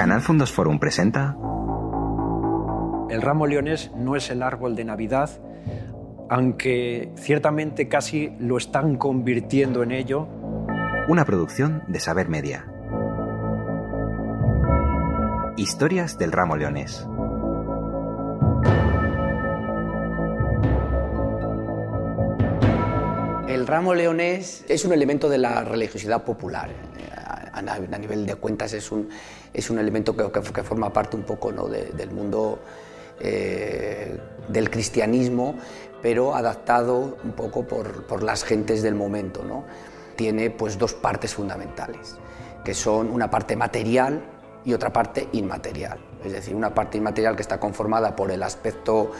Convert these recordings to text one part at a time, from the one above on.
Canal Fundos Forum presenta. El ramo leonés no es el árbol de Navidad, aunque ciertamente casi lo están convirtiendo en ello. Una producción de Saber Media. Historias del ramo leonés. El ramo leonés es un elemento de la religiosidad popular. A, nivel de cuentas es un, es un elemento que, que, forma parte un poco ¿no? del mundo eh, del cristianismo, pero adaptado un poco por, por las gentes del momento. ¿no? Tiene pues, dos partes fundamentales, que son una parte material y otra parte inmaterial. Es decir, una parte inmaterial que está conformada por el aspecto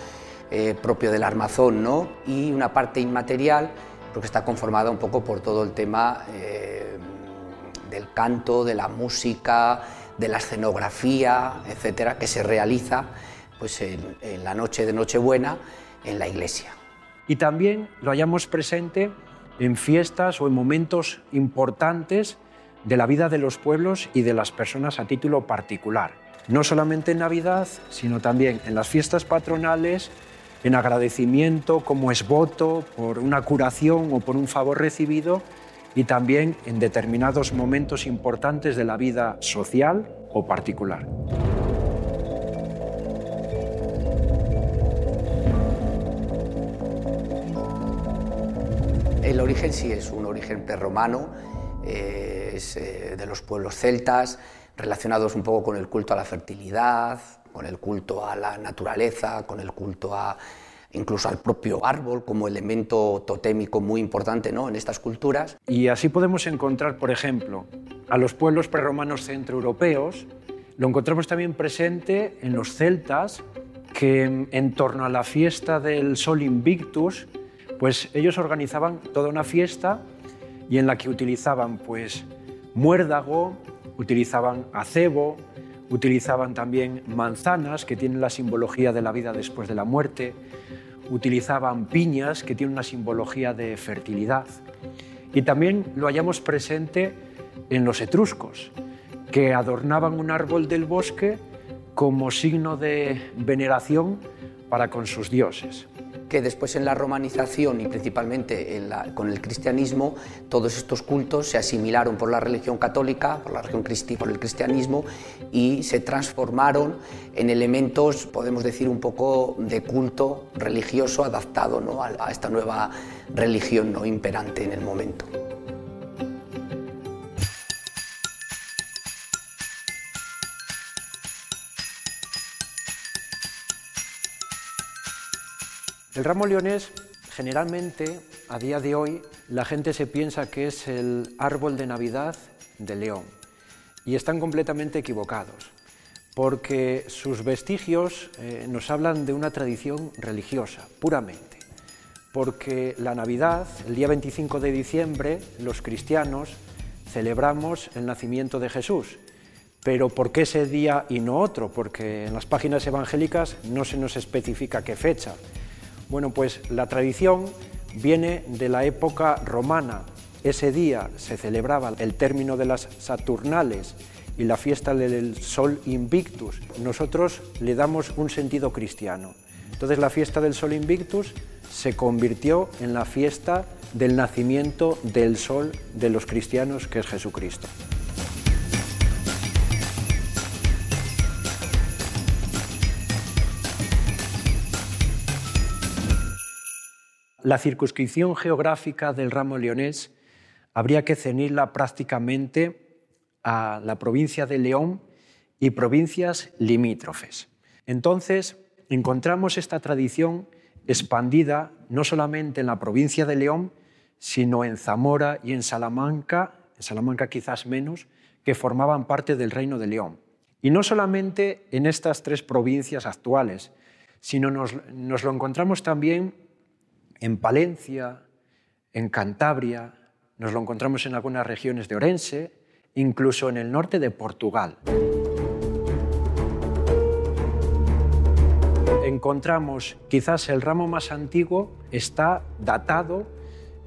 eh, propio del armazón ¿no? y una parte inmaterial porque está conformada un poco por todo el tema eh, del canto, de la música, de la escenografía, etcétera, que se realiza pues, en, la noche de Nochebuena en la iglesia. Y también lo hallamos presente en fiestas o en momentos importantes de la vida de los pueblos y de las personas a título particular. No solamente en Navidad, sino también en las fiestas patronales, en agradecimiento como es voto por una curación o por un favor recibido y también en determinados momentos importantes de la vida social o particular. El origen sí es un origen prerromano, eh, es eh, de los pueblos celtas, relacionados un poco con el culto a la fertilidad, con el culto a la naturaleza, con el culto a incluso al propio árbol como elemento totémico muy importante ¿no? en estas culturas. Y así podemos encontrar, por ejemplo, a los pueblos prerromanos centroeuropeos, lo encontramos también presente en los celtas, que en torno a la fiesta del Sol Invictus, pues ellos organizaban toda una fiesta y en la que utilizaban pues muérdago, utilizaban acebo, Utilizaban también manzanas, que tienen la simbología de la vida después de la muerte. Utilizaban piñas, que tienen una simbología de fertilidad. Y también lo hallamos presente en los etruscos, que adornaban un árbol del bosque como signo de veneración para con sus dioses que después en la romanización y principalmente con el cristianismo, todos estos cultos se asimilaron por la religión católica, por la religión cristi, por el cristianismo y se transformaron en elementos, podemos decir, un poco de culto religioso adaptado ¿no? a, a esta nueva religión no imperante en el momento. El ramo leonés, generalmente, a día de hoy, la gente se piensa que es el árbol de Navidad de León. Y están completamente equivocados, porque sus vestigios eh, nos hablan de una tradición religiosa, puramente. Porque la Navidad, el día 25 de diciembre, los cristianos celebramos el nacimiento de Jesús. Pero ¿por qué ese día y no otro? Porque en las páginas evangélicas no se nos especifica qué fecha. Bueno, pues la tradición viene de la época romana. Ese día se celebraba el término de las Saturnales y la fiesta del Sol Invictus. Nosotros le damos un sentido cristiano. Entonces la fiesta del Sol Invictus se convirtió en la fiesta del nacimiento del Sol de los cristianos, que es Jesucristo. La circunscripción geográfica del ramo leonés habría que cenirla prácticamente a la provincia de León y provincias limítrofes. Entonces, encontramos esta tradición expandida no solamente en la provincia de León, sino en Zamora y en Salamanca, en Salamanca quizás menos, que formaban parte del reino de León. Y no solamente en estas tres provincias actuales, sino nos, nos lo encontramos también en Palencia, en Cantabria, nos lo encontramos en algunas regiones de Orense, incluso en el norte de Portugal. Encontramos quizás el ramo más antiguo está datado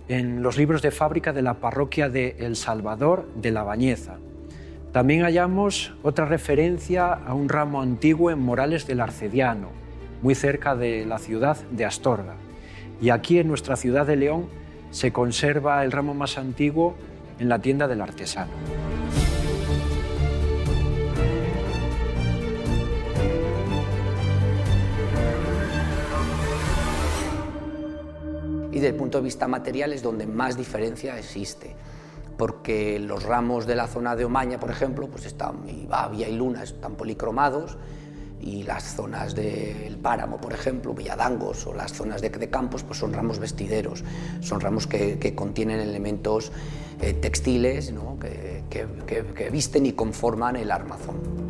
en los libros de fábrica de la parroquia de El Salvador de la Bañeza. También hallamos otra referencia a un ramo antiguo en Morales del Arcediano, muy cerca de la ciudad de Astorga. Y aquí en nuestra ciudad de León se conserva el ramo más antiguo en la tienda del artesano. Y desde el punto de vista material es donde más diferencia existe, porque los ramos de la zona de Omaña, por ejemplo, pues están, y Bavia y Luna están policromados, y las zonas del páramo, por ejemplo, Villadangos o las zonas de, campos, pues son ramos vestideros, son ramos que, contienen elementos eh, textiles ¿no? que visten y conforman el armazón.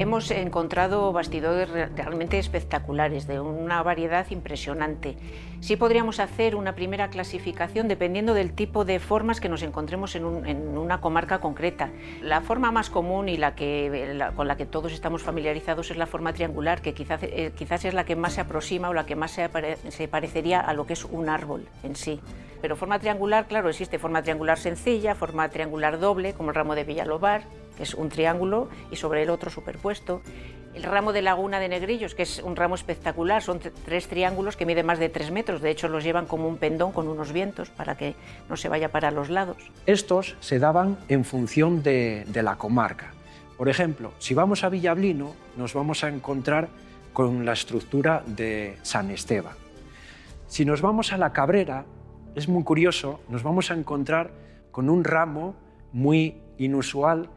Hemos encontrado bastidores realmente espectaculares, de una variedad impresionante. Sí podríamos hacer una primera clasificación dependiendo del tipo de formas que nos encontremos en, un, en una comarca concreta. La forma más común y la que, con la que todos estamos familiarizados es la forma triangular, que quizás, eh, es la que más se aproxima o la que más se parecería a lo que es un árbol en sí. Pero forma triangular, claro, existe forma triangular sencilla, forma triangular doble, como el ramo de Villalobar, es un triángulo, y sobre el otro superpuesto. El ramo de Laguna de Negrillos, que es un ramo espectacular, son tres triángulos que miden más de tres metros, de hecho los llevan como un pendón con unos vientos para que no se vaya para los lados. Estos se daban en función de, de la comarca. Por ejemplo, si vamos a Villablino, nos vamos a encontrar con la estructura de San Esteban. Si nos vamos a la Cabrera, es muy curioso, nos vamos a encontrar con un ramo muy inusual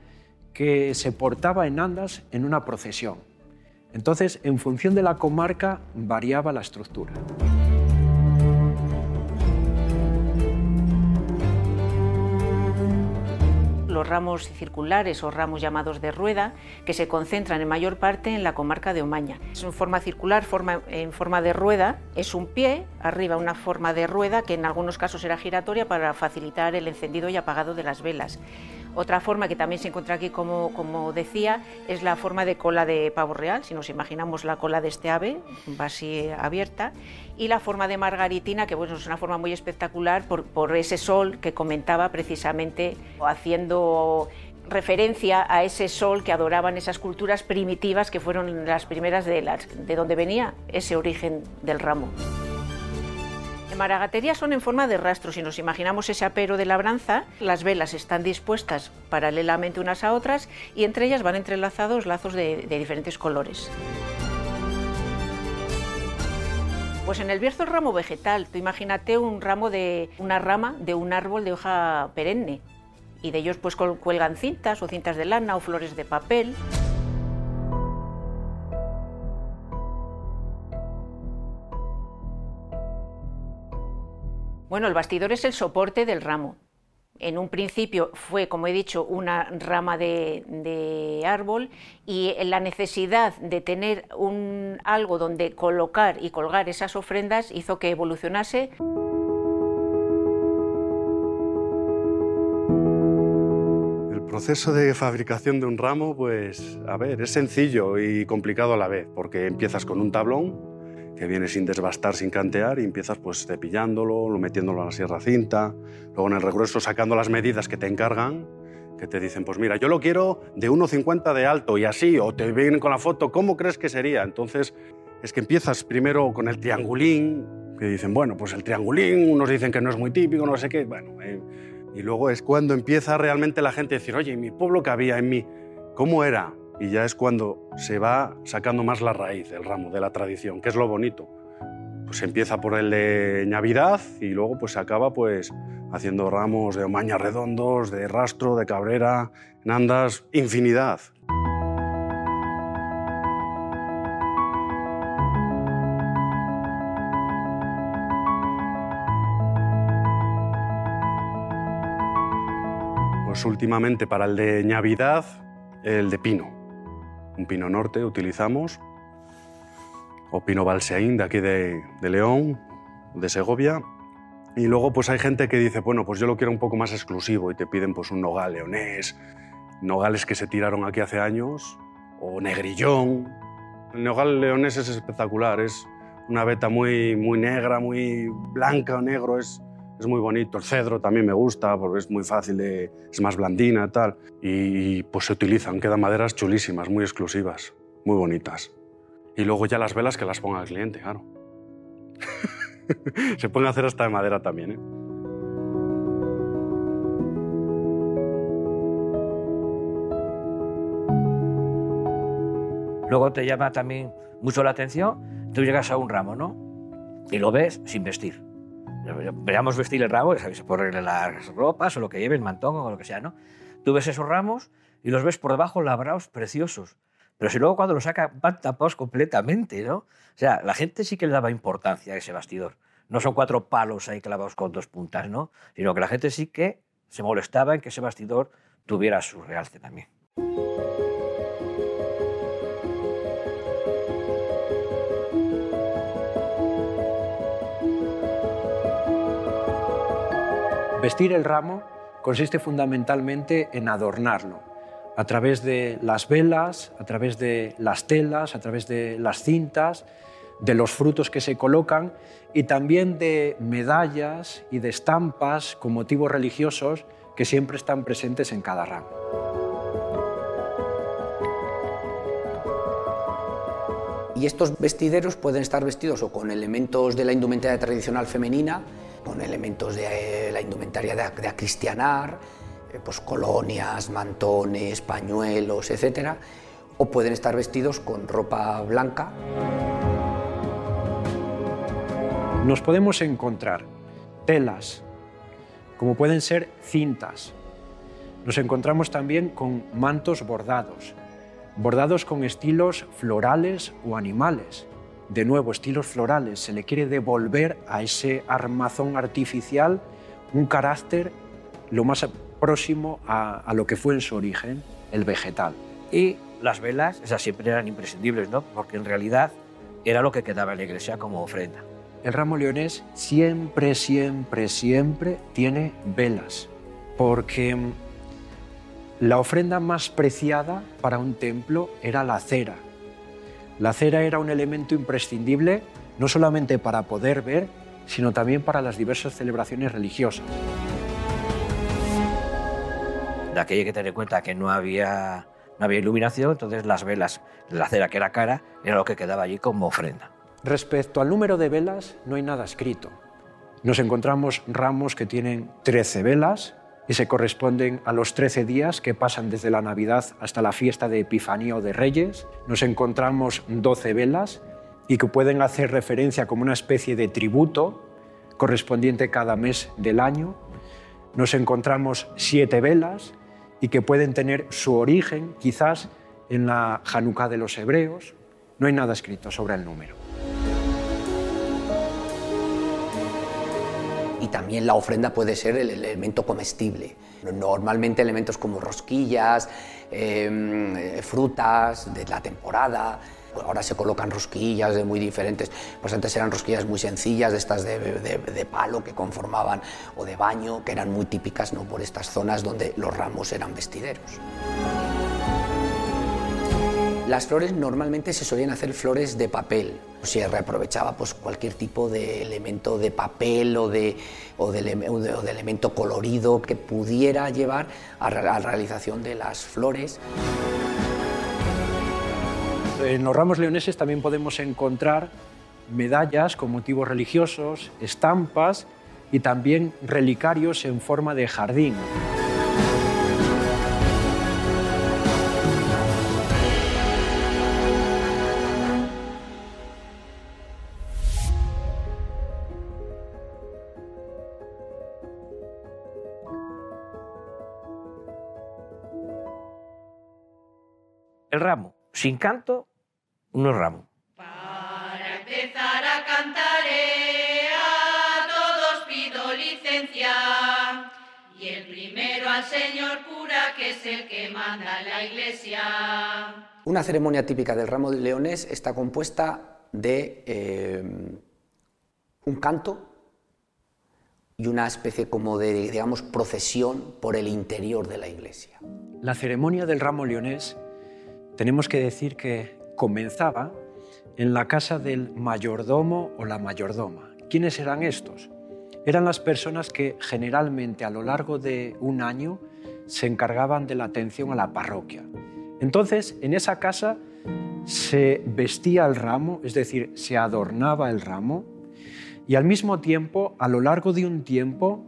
que se portaba en andas en una procesión. Entonces, en función de la comarca, variaba la estructura. los ramos circulares o ramos llamados de rueda, que se concentran en mayor parte en la comarca de Omaña. Es en forma circular, en forma de rueda, es un pie, arriba una forma de rueda que en algunos casos era giratoria para facilitar el encendido y apagado de las velas. Otra forma que también se encuentra aquí, como, decía, es la forma de cola de pavo real, si nos imaginamos la cola de este ave, va así abierta, y la forma de margaritina, que bueno, es una forma muy espectacular por, por ese sol que comentaba precisamente, haciendo referencia a ese sol que adoraban esas culturas primitivas que fueron las primeras de, las, de donde venía ese origen del ramo. En maragatería son en forma de rastro. Si nos imaginamos ese apero de labranza, las velas están dispuestas paralelamente unas a otras y entre ellas van entrelazados lazos de, de diferentes colores. Pues en el bierzo el ramo vegetal, tú imagínate un ramo de una rama de un árbol de hoja perenne y de ellos pues cuelgan cintas o cintas de lana o flores de papel. Bueno, el bastidor es el soporte del ramo. En un principio fue, como he dicho, una rama de, árbol y la necesidad de tener un, algo donde colocar y colgar esas ofrendas hizo que evolucionase. El proceso de fabricación de un ramo, pues, a ver, es sencillo y complicado a la vez, porque empiezas con un tablón que viene sin desbastar, sin cantear, y empiezas pues cepillándolo, lo metiéndolo a la sierra cinta, luego en el regreso sacando las medidas que te encargan, que te dicen, pues mira, yo lo quiero de 1,50 de alto y así, o te vienen con la foto, ¿cómo crees que sería? Entonces, es que empiezas primero con el triangulín, que dicen, bueno, pues el triangulín, unos dicen que no es muy típico, no sé qué, bueno, eh, y luego es cuando empieza realmente la gente a decir, oye, ¿en mi pueblo que había? ¿En mi... ¿Cómo era? Y ya es cuando se va sacando más la raíz del ramo, de la tradición, que es lo bonito. Pues empieza por el de Navidad y luego pues se acaba pues haciendo ramos de omaña redondos, de rastro, de cabrera, nandas, infinidad. Pues últimamente para el de Navidad, el de pino un pino norte utilizamos, o pino balseín de aquí de, León, de Segovia. Y luego pues hay gente que dice, bueno, pues yo lo quiero un poco más exclusivo y te piden pues un nogal leonés, nogales que se tiraron aquí hace años, o negrillón. El nogal leonés es espectacular, es una veta muy, muy negra, muy blanca o negro, es, es muy bonito. El cedro también me gusta porque es muy fácil, es más blandina tal. Y pues se utilizan, quedan maderas chulísimas, muy exclusivas, muy bonitas. Y luego ya las velas que las ponga el cliente, claro. se pueden hacer hasta de madera también, ¿eh? Luego te llama también mucho la atención, tú llegas a un ramo, ¿no? Y lo ves sin vestir. Veamos vestir el ramo, sabéis, ponerle las ropas o lo que lleve, el mantón o lo que sea, ¿no? Tú ves esos ramos y los ves por debajo labrados preciosos. Pero si luego cuando los saca van tapados completamente, ¿no? O sea, la gente sí que le daba importancia a ese bastidor. No son cuatro palos ahí clavados con dos puntas, ¿no? Sino que la gente sí que se molestaba en que ese bastidor tuviera su realce también. Vestir el ramo consiste fundamentalmente en adornarlo, a través de las velas, a través de las telas, a través de las cintas, de los frutos que se colocan y también de medallas y de estampas con motivos religiosos que siempre están presentes en cada ramo. Y estos vestideros pueden estar vestidos o con elementos de la indumentaria tradicional femenina, con elementos de eh, la indumentaria de, acristianar, eh, pues colonias, mantones, pañuelos, etc. O pueden estar vestidos con ropa blanca. Nos podemos encontrar telas, como pueden ser cintas. Nos encontramos también con mantos bordados, bordados con estilos florales o animales de nuevo estilos florales, se le quiere devolver a ese armazón artificial un carácter lo más próximo a, lo que fue en su origen, el vegetal. Y las velas, esas siempre eran imprescindibles, ¿no? Porque en realidad era lo que quedaba en la iglesia como ofrenda. El ramo leonés siempre, siempre, siempre tiene velas, porque la ofrenda más preciada para un templo era la cera, la cera era un elemento imprescindible no solamente para poder ver, sino también para las diversas celebraciones religiosas. De aquella hay que tener en cuenta que no había, no había iluminación, entonces las velas, la cera que era cara, era lo que quedaba allí como ofrenda. Respecto al número de velas, no hay nada escrito. Nos encontramos ramos que tienen 13 velas, y se corresponden a los 13 días que pasan desde la Navidad hasta la fiesta de Epifanía o de Reyes. Nos encontramos 12 velas y que pueden hacer referencia como una especie de tributo correspondiente cada mes del año. Nos encontramos siete velas y que pueden tener su origen quizás en la Hanukkah de los hebreos. No hay nada escrito sobre el número. Y también la ofrenda puede ser el elemento comestible. Normalmente elementos como rosquillas, em, eh, frutas de la temporada, ahora se colocan rosquillas de muy diferentes, pues antes eran rosquillas muy sencillas, de estas de, de, palo que conformaban, o de baño, que eran muy típicas ¿no? por estas zonas donde los ramos eran vestideros. Las flores normalmente se solían hacer flores de papel, se reaprovechaba pues, cualquier tipo de elemento de papel o de, o de, elemento colorido que pudiera llevar a, la realización de las flores. En los ramos leoneses también podemos encontrar medallas con motivos religiosos, estampas y también relicarios en forma de jardín. El ramo, sin canto, no es ramo. Para empezar a cantar eh, a todos pido licencia. Y el primero al señor cura, que es el que manda en la iglesia. Una ceremonia típica del ramo de leones está compuesta de eh, un canto y una especie como de, digamos, procesión por el interior de la iglesia. La ceremonia del ramo leonés tenemos que decir que comenzaba en la casa del mayordomo o la mayordoma. ¿Quiénes eran estos? eran las personas que generalmente a lo largo de un año se encargaban de la atención a la parroquia. Entonces, en esa casa se vestía el ramo, es decir, se adornaba el ramo, y al mismo tiempo, a lo largo de un tiempo,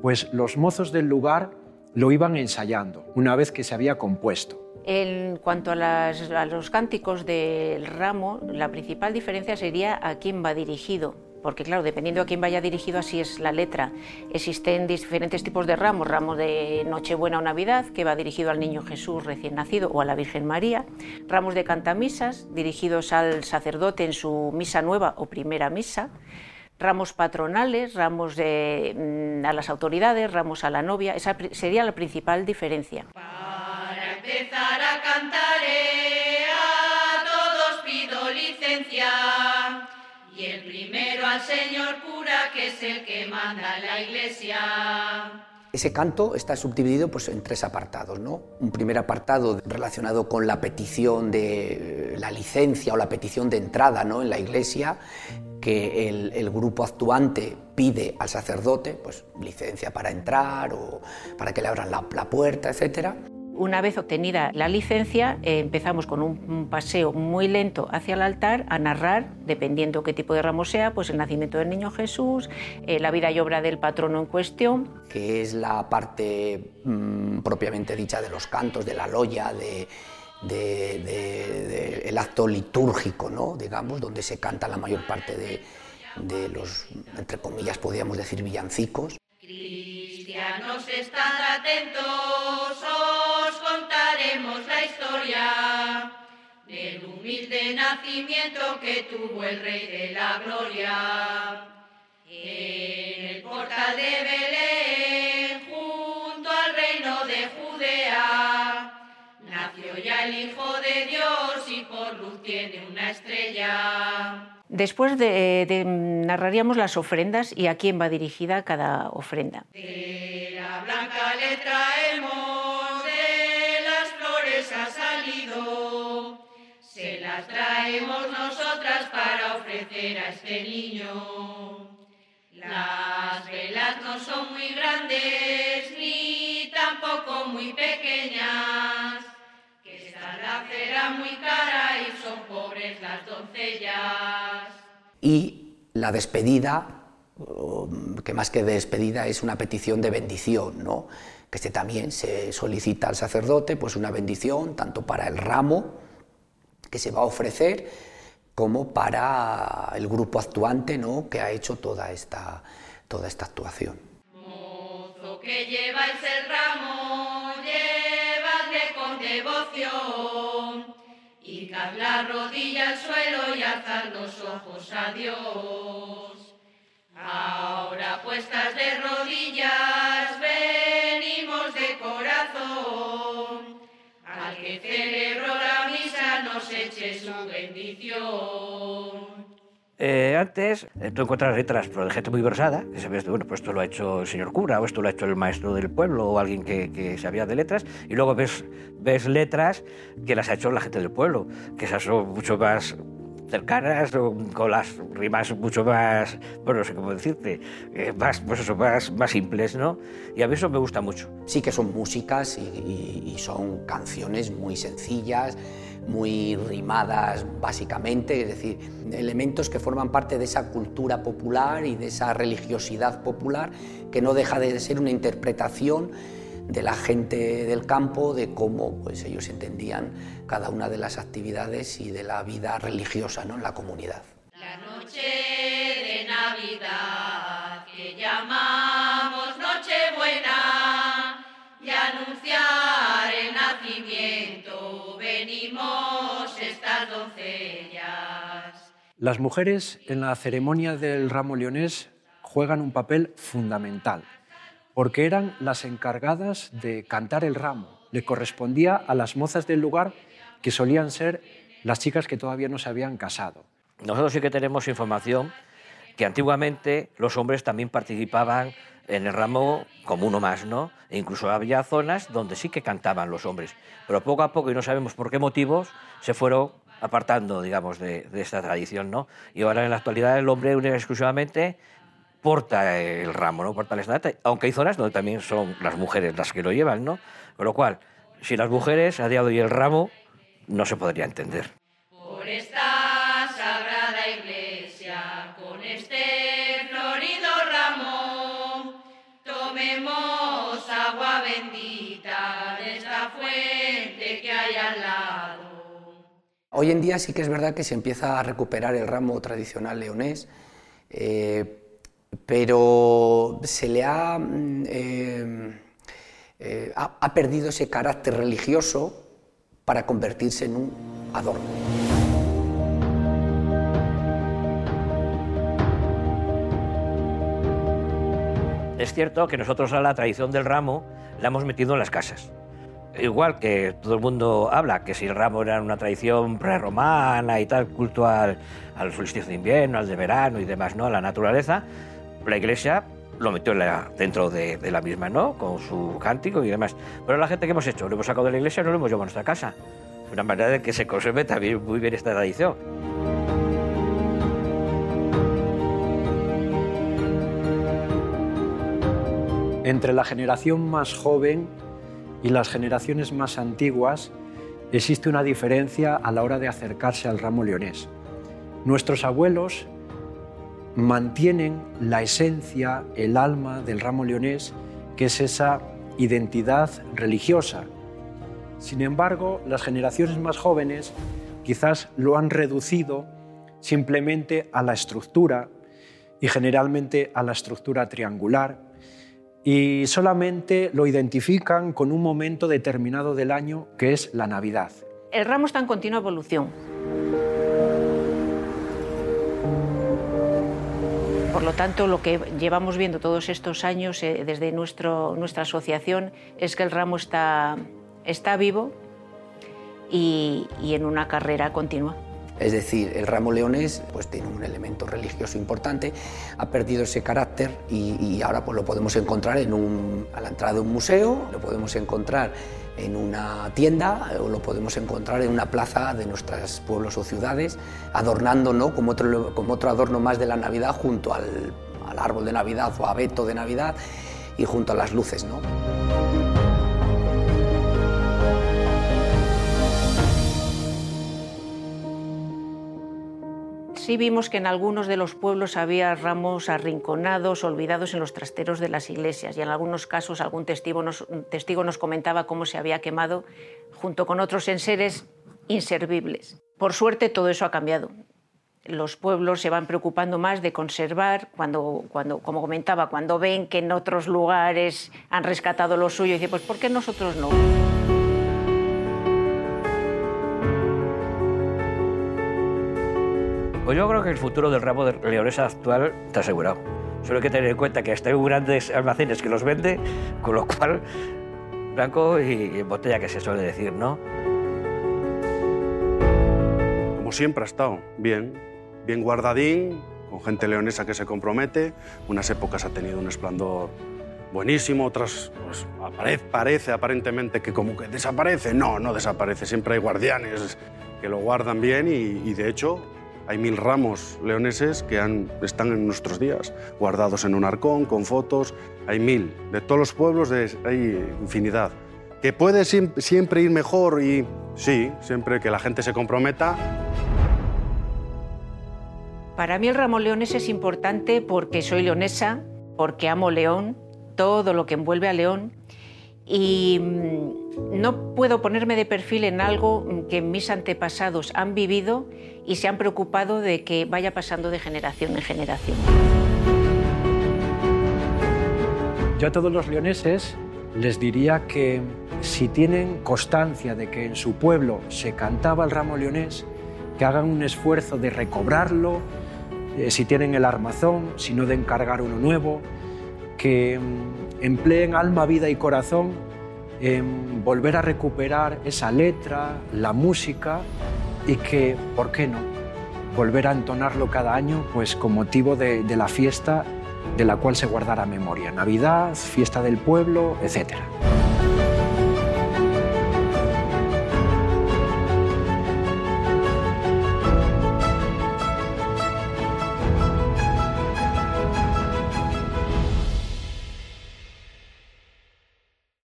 pues los mozos del lugar lo iban ensayando una vez que se había compuesto. En cuanto a, los cánticos del ramo, la principal diferencia sería a quién va dirigido porque claro, dependiendo a quién vaya dirigido, así es la letra. Existen diferentes tipos de ramos, ramos de Nochebuena o Navidad, que va dirigido al niño Jesús recién nacido o a la Virgen María, ramos de cantamisas, dirigidos al sacerdote en su misa nueva o primera misa, ramos patronales, ramos mm, a las autoridades, ramos a la novia, esa sería la principal diferencia. Para empezar al señor cura que es el que manda la iglesia. Ese canto está subdividido pues, en tres apartados. ¿no? Un primer apartado relacionado con la petición de la licencia o la petición de entrada ¿no? en la iglesia, que el, grupo actuante pide al sacerdote pues, licencia para entrar o para que le abran la, la puerta, etcétera. Una vez obtenida la licencia, eh, empezamos con un, paseo muy lento hacia el altar a narrar, dependiendo qué tipo de ramo sea, pues el nacimiento del niño Jesús, eh, la vida y obra del patrono en cuestión. Que es la parte mm, propiamente dicha de los cantos, de la loya, de, el acto litúrgico, ¿no? digamos, donde se canta la mayor parte de, de los, entre comillas, podríamos decir, villancicos. Cristianos, estad atentos historia del humilde nacimiento que tuvo el Rey de la Gloria. En el portal de Belén, junto al reino de Judea, nació ya el Hijo de Dios y por luz tiene una estrella. Después de, narraríamos las ofrendas y a quién va dirigida cada ofrenda. De la blanca letra hemos traemos nosotras para ofrecer a este niño. Las velas no son muy grandes ni tampoco muy pequeñas, que está la cera muy cara y son pobres las doncellas. Y la despedida, que más que despedida es una petición de bendición, ¿no? que este también se solicita al sacerdote pues una bendición tanto para el ramo que se va a ofrecer como para el grupo actuante ¿no? que ha hecho toda esta, toda esta actuación. Mozo que lleváis el ramo, llevadle con devoción, y la rodilla al suelo y alzad los ojos a Dios. Ahora puestas de rodillas, nos eche su bendición. Eh, antes eh, tú encuentras letras pero de gente muy versada, que sabes, bueno, pues esto lo ha hecho el señor cura, o esto lo ha hecho el maestro del pueblo, o alguien que, que sabía de letras, y luego ves, ves letras que las ha hecho la gente del pueblo, que esas son mucho más cercanas, con las rimas mucho más, bueno, no sé cómo decirte, eh, más, pues eso, más, más simples, ¿no? Y a mí eso me gusta mucho. Sí que son músicas y, son canciones muy sencillas, muy rimadas básicamente, es decir, elementos que forman parte de esa cultura popular y de esa religiosidad popular que no deja de ser una interpretación de la gente del campo, de cómo pues, ellos entendían cada una de las actividades y de la vida religiosa ¿no? en la comunidad. La noche de Navidad que llamamos Nochebuena y anunciar el nacimiento venimos estas doncellas. Las mujeres en la ceremonia del ramo leonés juegan un papel fundamental porque eran las encargadas de cantar el ramo. Le correspondía a las mozas del lugar, que solían ser las chicas que todavía no se habían casado. Nosotros sí que tenemos información que antiguamente los hombres también participaban en el ramo como uno más, ¿no? E incluso había zonas donde sí que cantaban los hombres, pero poco a poco, y no sabemos por qué motivos, se fueron apartando, digamos, de, esta tradición, ¿no? Y ahora en la actualidad el hombre exclusivamente porta el ramo, ¿no? Porta el estandarte, aunque hay zonas donde también son las mujeres las que lo llevan, ¿no? Con lo cual, si las mujeres a día de hoy el ramo, no se podría entender. Por esta sagrada iglesia, con este florido ramo, tomemos agua bendita de esta fuente que hay al lado. Hoy en día sí que es verdad que se empieza a recuperar el ramo tradicional leonés, eh, pero se le ha, mm, eh, eh, ha, ha perdido ese carácter religioso para convertirse en un adorno. Es cierto que nosotros a la tradición del ramo la hemos metido en las casas. Igual que todo el mundo habla que si el ramo era una tradición prerromana y tal, culto al, al solsticio de invierno, al de verano y demás, ¿no? A la naturaleza, la iglesia lo metió dentro de, la misma, ¿no? Con su cántico y demás. Pero la gente que hemos hecho, lo hemos sacado de la iglesia no lo hemos llevado a nuestra casa. Una manera de que se conserve también muy bien esta tradición. Entre la generación más joven y las generaciones más antiguas existe una diferencia a la hora de acercarse al ramo leonés. Nuestros abuelos mantienen la esencia, el alma del ramo leonés, que es esa identidad religiosa. Sin embargo, las generaciones más jóvenes quizás lo han reducido simplemente a la estructura y generalmente a la estructura triangular y solamente lo identifican con un momento determinado del año que es la Navidad. El ramo está en continua evolución. Por lo tanto, lo que llevamos viendo todos estos años eh, desde nuestra asociación es que el ramo está, vivo y, en una carrera continua. Es decir, el ramo leonés pues, tiene un elemento religioso importante, ha perdido ese carácter y, ahora pues, lo podemos encontrar en a la entrada de un museo, lo podemos encontrar en una tienda o lo podemos encontrar en una plaza de nuestros pueblos o ciudades, adornando ¿no? como, otro, como otro adorno más de la Navidad junto al, al árbol de Navidad o abeto de Navidad y junto a las luces. ¿no? Sí vimos que en algunos de los pueblos había ramos arrinconados, olvidados en los trasteros de las iglesias y en algunos casos algún testigo nos, testigo nos comentaba cómo se había quemado junto con otros enseres inservibles. Por suerte todo eso ha cambiado. Los pueblos se van preocupando más de conservar, cuando, cuando, como comentaba, cuando ven que en otros lugares han rescatado lo suyo, y dicen, pues ¿por qué nosotros no? Pues yo creo que el futuro del ramo de leonesa actual está asegurado. Solo hay que tener en cuenta que hasta hay grandes almacenes que los vende, con lo cual, blanco y en botella, que se suele decir, ¿no? Como siempre ha estado, bien, bien guardadín, con gente leonesa que se compromete. Unas épocas ha tenido un esplendor buenísimo, otras pues, apare- parece aparentemente que como que desaparece. No, no desaparece, siempre hay guardianes que lo guardan bien y, y de hecho hay mil ramos leoneses que están en nuestros días, guardados en un arcón, con fotos. Hay mil, de todos los pueblos de- hay infinidad. Que puede siem- siempre ir mejor y sí, siempre que la gente se comprometa, Para mí el ramo leonés es importante porque soy leonesa, porque amo León, todo lo que envuelve a León y mm, no puedo ponerme de perfil en algo que mis antepasados han vivido y se han preocupado de que vaya pasando de generación en generación. Yo a todos los leoneses les diría que si tienen constancia de que en su pueblo se cantaba el ramo leonés, que hagan un esfuerzo de recobrarlo, eh, si tienen el armazón, si no de encargar uno nuevo, que mm, empleen alma, vida y corazón en volver a recuperar esa letra, la música y que, ¿por qué no? Volver a entonarlo cada año pues con motivo de, la fiesta de la cual se guardará memoria. Navidad, fiesta del pueblo, etcétera.